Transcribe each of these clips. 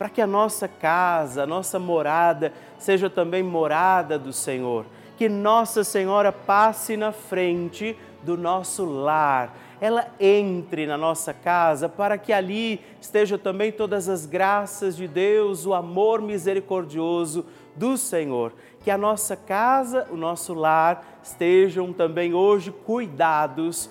para que a nossa casa, a nossa morada, seja também morada do Senhor. Que Nossa Senhora passe na frente do nosso lar, ela entre na nossa casa para que ali estejam também todas as graças de Deus, o amor misericordioso do Senhor. Que a nossa casa, o nosso lar estejam também hoje cuidados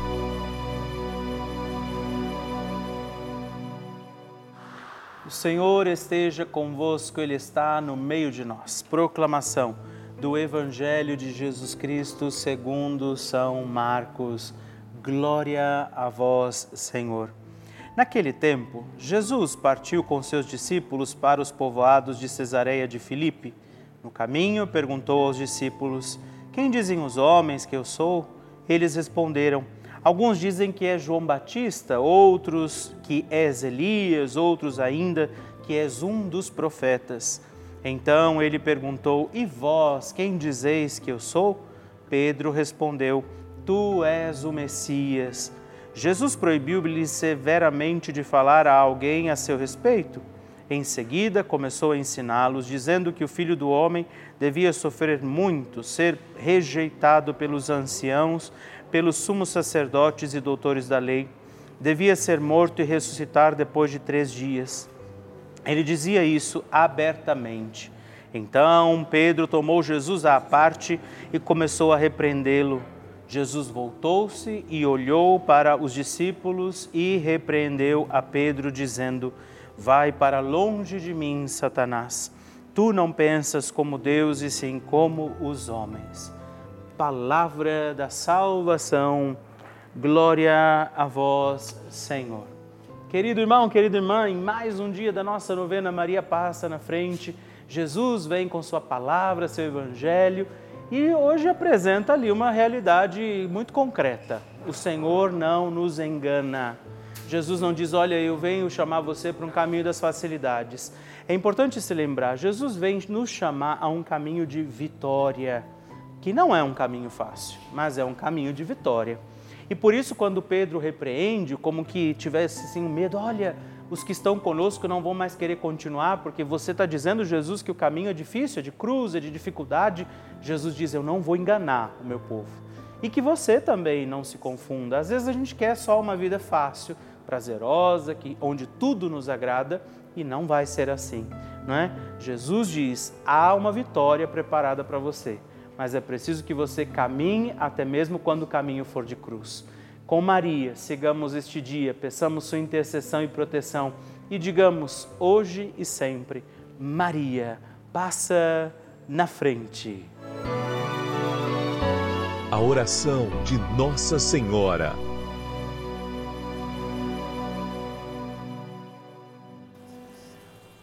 O Senhor esteja convosco, Ele está no meio de nós. Proclamação do Evangelho de Jesus Cristo segundo São Marcos. Glória a vós, Senhor. Naquele tempo, Jesus partiu com seus discípulos para os povoados de Cesareia de Filipe. No caminho, perguntou aos discípulos: Quem dizem os homens que eu sou? Eles responderam: Alguns dizem que é João Batista, outros que és Elias, outros ainda que és um dos profetas. Então ele perguntou: E vós, quem dizeis que eu sou? Pedro respondeu: Tu és o Messias. Jesus proibiu-lhe severamente de falar a alguém a seu respeito. Em seguida, começou a ensiná-los, dizendo que o filho do homem devia sofrer muito, ser rejeitado pelos anciãos, pelos sumos sacerdotes e doutores da lei, devia ser morto e ressuscitar depois de três dias. Ele dizia isso abertamente. Então Pedro tomou Jesus à parte e começou a repreendê-lo. Jesus voltou-se e olhou para os discípulos e repreendeu a Pedro, dizendo: Vai para longe de mim, Satanás. Tu não pensas como Deus e sim como os homens palavra da salvação. Glória a vós, Senhor. Querido irmão, querida irmã, em mais um dia da nossa novena, Maria passa na frente. Jesus vem com Sua palavra, seu Evangelho e hoje apresenta ali uma realidade muito concreta. O Senhor não nos engana. Jesus não diz, olha, eu venho chamar você para um caminho das facilidades. É importante se lembrar, Jesus vem nos chamar a um caminho de vitória que não é um caminho fácil, mas é um caminho de vitória. E por isso, quando Pedro repreende, como que tivesse assim um medo, olha, os que estão conosco não vão mais querer continuar, porque você está dizendo, Jesus, que o caminho é difícil, é de cruz, é de dificuldade. Jesus diz: Eu não vou enganar o meu povo. E que você também não se confunda. Às vezes a gente quer só uma vida fácil, prazerosa, que, onde tudo nos agrada, e não vai ser assim, não é? Jesus diz: há uma vitória preparada para você, mas é preciso que você caminhe até mesmo quando o caminho for de cruz. Com Maria, sigamos este dia, peçamos sua intercessão e proteção e digamos hoje e sempre: Maria, passa na frente. A oração de Nossa Senhora.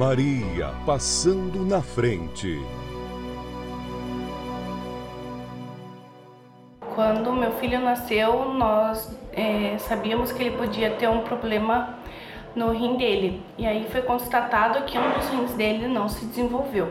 Maria passando na frente. Quando meu filho nasceu, nós é, sabíamos que ele podia ter um problema no rim dele. E aí foi constatado que um dos rins dele não se desenvolveu.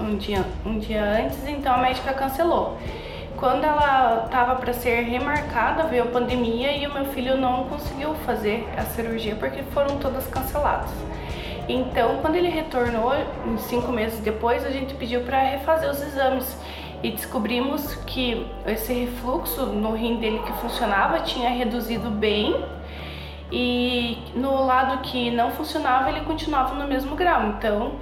um dia, um dia antes, então a médica cancelou. Quando ela estava para ser remarcada, veio a pandemia e o meu filho não conseguiu fazer a cirurgia porque foram todas canceladas. Então, quando ele retornou, cinco meses depois, a gente pediu para refazer os exames e descobrimos que esse refluxo no rim dele que funcionava tinha reduzido bem e no lado que não funcionava ele continuava no mesmo grau. Então,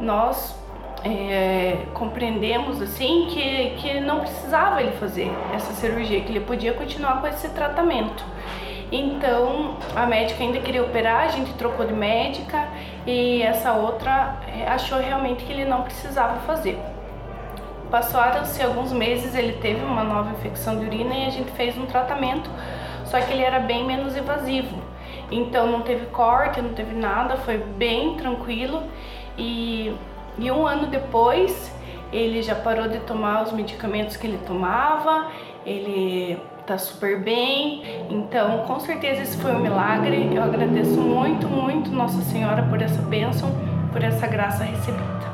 nós é, compreendemos assim que, que não precisava ele fazer essa cirurgia, que ele podia continuar com esse tratamento. Então a médica ainda queria operar, a gente trocou de médica e essa outra é, achou realmente que ele não precisava fazer. Passaram-se alguns meses, ele teve uma nova infecção de urina e a gente fez um tratamento, só que ele era bem menos invasivo. Então não teve corte, não teve nada, foi bem tranquilo e e um ano depois, ele já parou de tomar os medicamentos que ele tomava, ele tá super bem. Então, com certeza esse foi um milagre. Eu agradeço muito, muito Nossa Senhora por essa bênção, por essa graça recebida.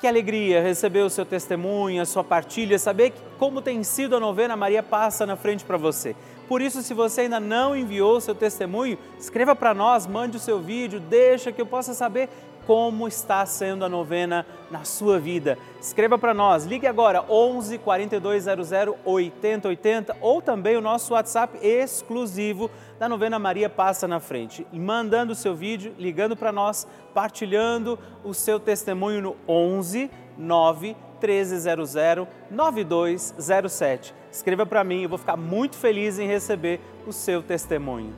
Que alegria receber o seu testemunho, a sua partilha, saber como tem sido a novena Maria Passa na frente para você. Por isso, se você ainda não enviou o seu testemunho, escreva para nós, mande o seu vídeo, deixa que eu possa saber como está sendo a novena na sua vida. Escreva para nós, ligue agora 11 4200 8080 ou também o nosso WhatsApp exclusivo da novena Maria Passa na Frente. Mandando o seu vídeo, ligando para nós, partilhando o seu testemunho no 11 9 1300 9207. Escreva para mim, eu vou ficar muito feliz em receber o seu testemunho.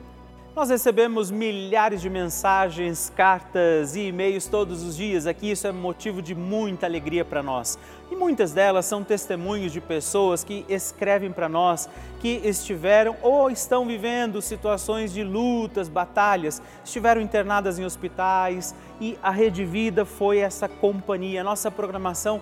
Nós recebemos milhares de mensagens, cartas e e-mails todos os dias aqui, isso é motivo de muita alegria para nós. E muitas delas são testemunhos de pessoas que escrevem para nós que estiveram ou estão vivendo situações de lutas, batalhas, estiveram internadas em hospitais e a Rede Vida foi essa companhia. Nossa programação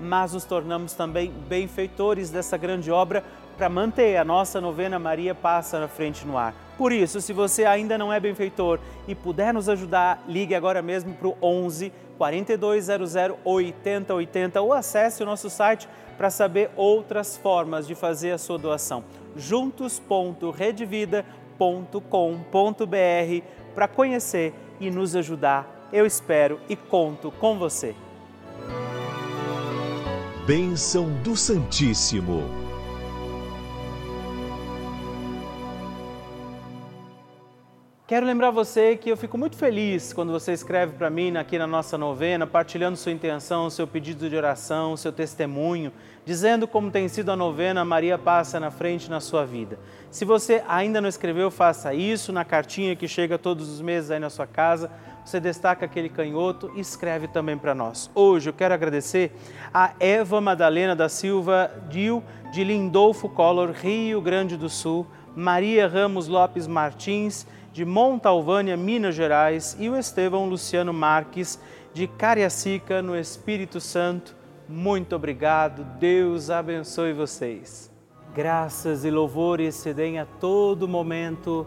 mas nos tornamos também benfeitores dessa grande obra para manter a nossa novena Maria Passa na Frente no Ar. Por isso, se você ainda não é benfeitor e puder nos ajudar, ligue agora mesmo para o 11 4200 8080 ou acesse o nosso site para saber outras formas de fazer a sua doação juntos.redvida.com.br para conhecer e nos ajudar. Eu espero e conto com você. Bênção do Santíssimo. Quero lembrar você que eu fico muito feliz quando você escreve para mim aqui na nossa novena, partilhando sua intenção, seu pedido de oração, seu testemunho, dizendo como tem sido a novena Maria Passa na Frente na sua vida. Se você ainda não escreveu, faça isso na cartinha que chega todos os meses aí na sua casa. Você destaca aquele canhoto e escreve também para nós. Hoje eu quero agradecer a Eva Madalena da Silva Dil, de Lindolfo Collor, Rio Grande do Sul, Maria Ramos Lopes Martins, de Montalvânia, Minas Gerais, e o Estevão Luciano Marques, de Cariacica, no Espírito Santo. Muito obrigado, Deus abençoe vocês. Graças e louvores se deem a todo momento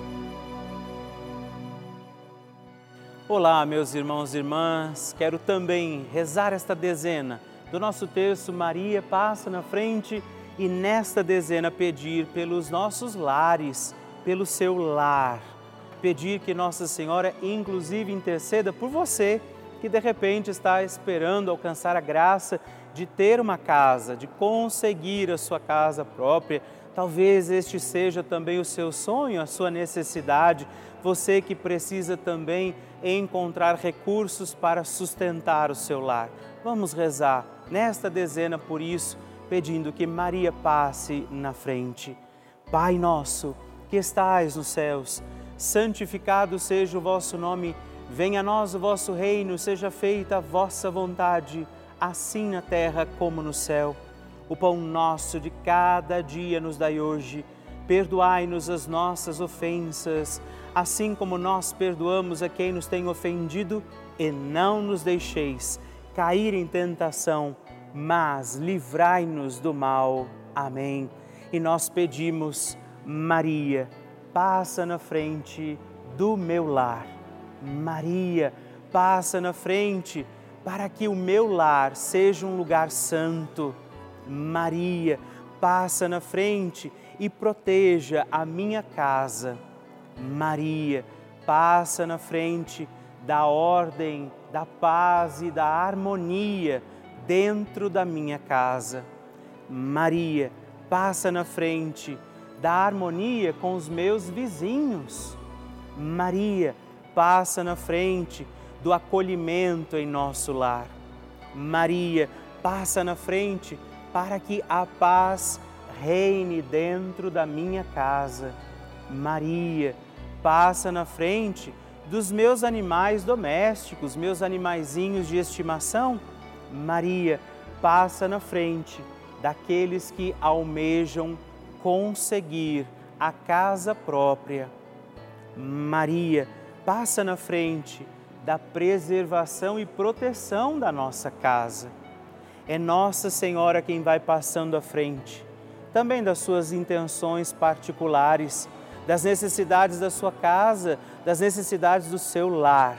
Olá, meus irmãos e irmãs, quero também rezar esta dezena do nosso terço Maria passa na frente e nesta dezena pedir pelos nossos lares, pelo seu lar pedir que Nossa Senhora, inclusive, interceda por você que de repente está esperando alcançar a graça de ter uma casa, de conseguir a sua casa própria. Talvez este seja também o seu sonho, a sua necessidade. Você que precisa também encontrar recursos para sustentar o seu lar. Vamos rezar nesta dezena por isso, pedindo que Maria passe na frente. Pai nosso, que estais nos céus, santificado seja o vosso nome, venha a nós o vosso reino, seja feita a vossa vontade, assim na terra como no céu. O pão nosso de cada dia nos dai hoje, perdoai-nos as nossas ofensas, assim como nós perdoamos a quem nos tem ofendido, e não nos deixeis cair em tentação, mas livrai-nos do mal. Amém. E nós pedimos, Maria, passa na frente do meu lar. Maria, passa na frente para que o meu lar seja um lugar santo. Maria, passa na frente e proteja a minha casa. Maria, passa na frente da ordem, da paz e da harmonia dentro da minha casa. Maria, passa na frente da harmonia com os meus vizinhos. Maria passa na frente do acolhimento em nosso lar. Maria passa na frente para que a paz reine dentro da minha casa. Maria passa na frente dos meus animais domésticos, meus animaizinhos de estimação. Maria passa na frente daqueles que almejam conseguir a casa própria. Maria passa na frente da preservação e proteção da nossa casa. É Nossa Senhora quem vai passando à frente, também das suas intenções particulares, das necessidades da sua casa, das necessidades do seu lar.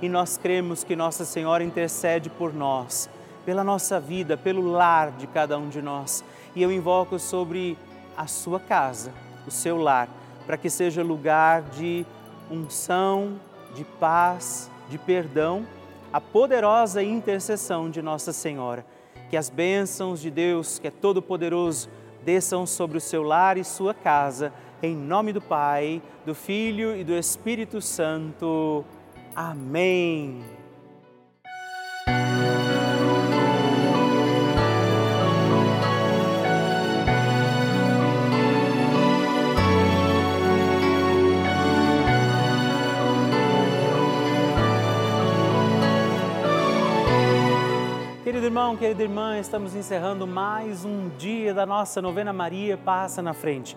E nós cremos que Nossa Senhora intercede por nós, pela nossa vida, pelo lar de cada um de nós. E eu invoco sobre a sua casa, o seu lar, para que seja lugar de unção, de paz, de perdão, a poderosa intercessão de Nossa Senhora. Que as bênçãos de Deus, que é todo-poderoso, desçam sobre o seu lar e sua casa, em nome do Pai, do Filho e do Espírito Santo. Amém. Querido irmão, querida irmã, estamos encerrando mais um dia da nossa novena Maria Passa na Frente.